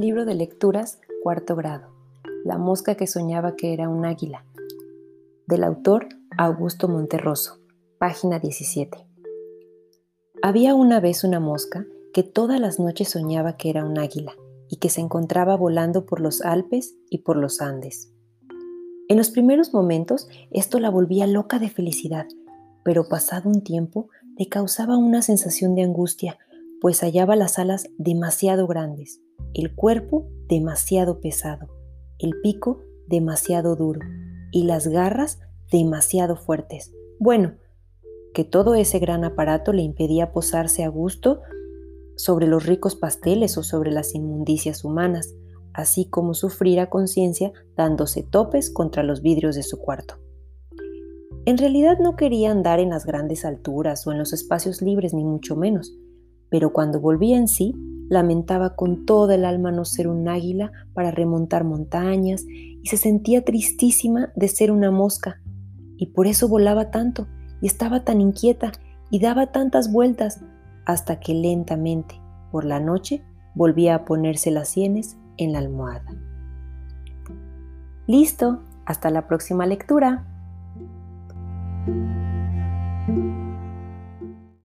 Libro de lecturas, cuarto grado. La mosca que soñaba que era un águila. Del autor Augusto Monterroso, página 17. Había una vez una mosca que todas las noches soñaba que era un águila y que se encontraba volando por los Alpes y por los Andes. En los primeros momentos esto la volvía loca de felicidad, pero pasado un tiempo le causaba una sensación de angustia, pues hallaba las alas demasiado grandes, el cuerpo demasiado pesado, el pico demasiado duro y las garras demasiado fuertes. Bueno, que todo ese gran aparato le impedía posarse a gusto sobre los ricos pasteles o sobre las inmundicias humanas, así como sufrir a conciencia dándose topes contra los vidrios de su cuarto. En realidad no quería andar en las grandes alturas o en los espacios libres, ni mucho menos, pero cuando volvía en sí, lamentaba con toda el alma no ser un águila para remontar montañas y se sentía tristísima de ser una mosca, y por eso volaba tanto y estaba tan inquieta y daba tantas vueltas hasta que lentamente, por la noche, volvía a ponerse las sienes en la almohada. Listo, hasta la próxima lectura.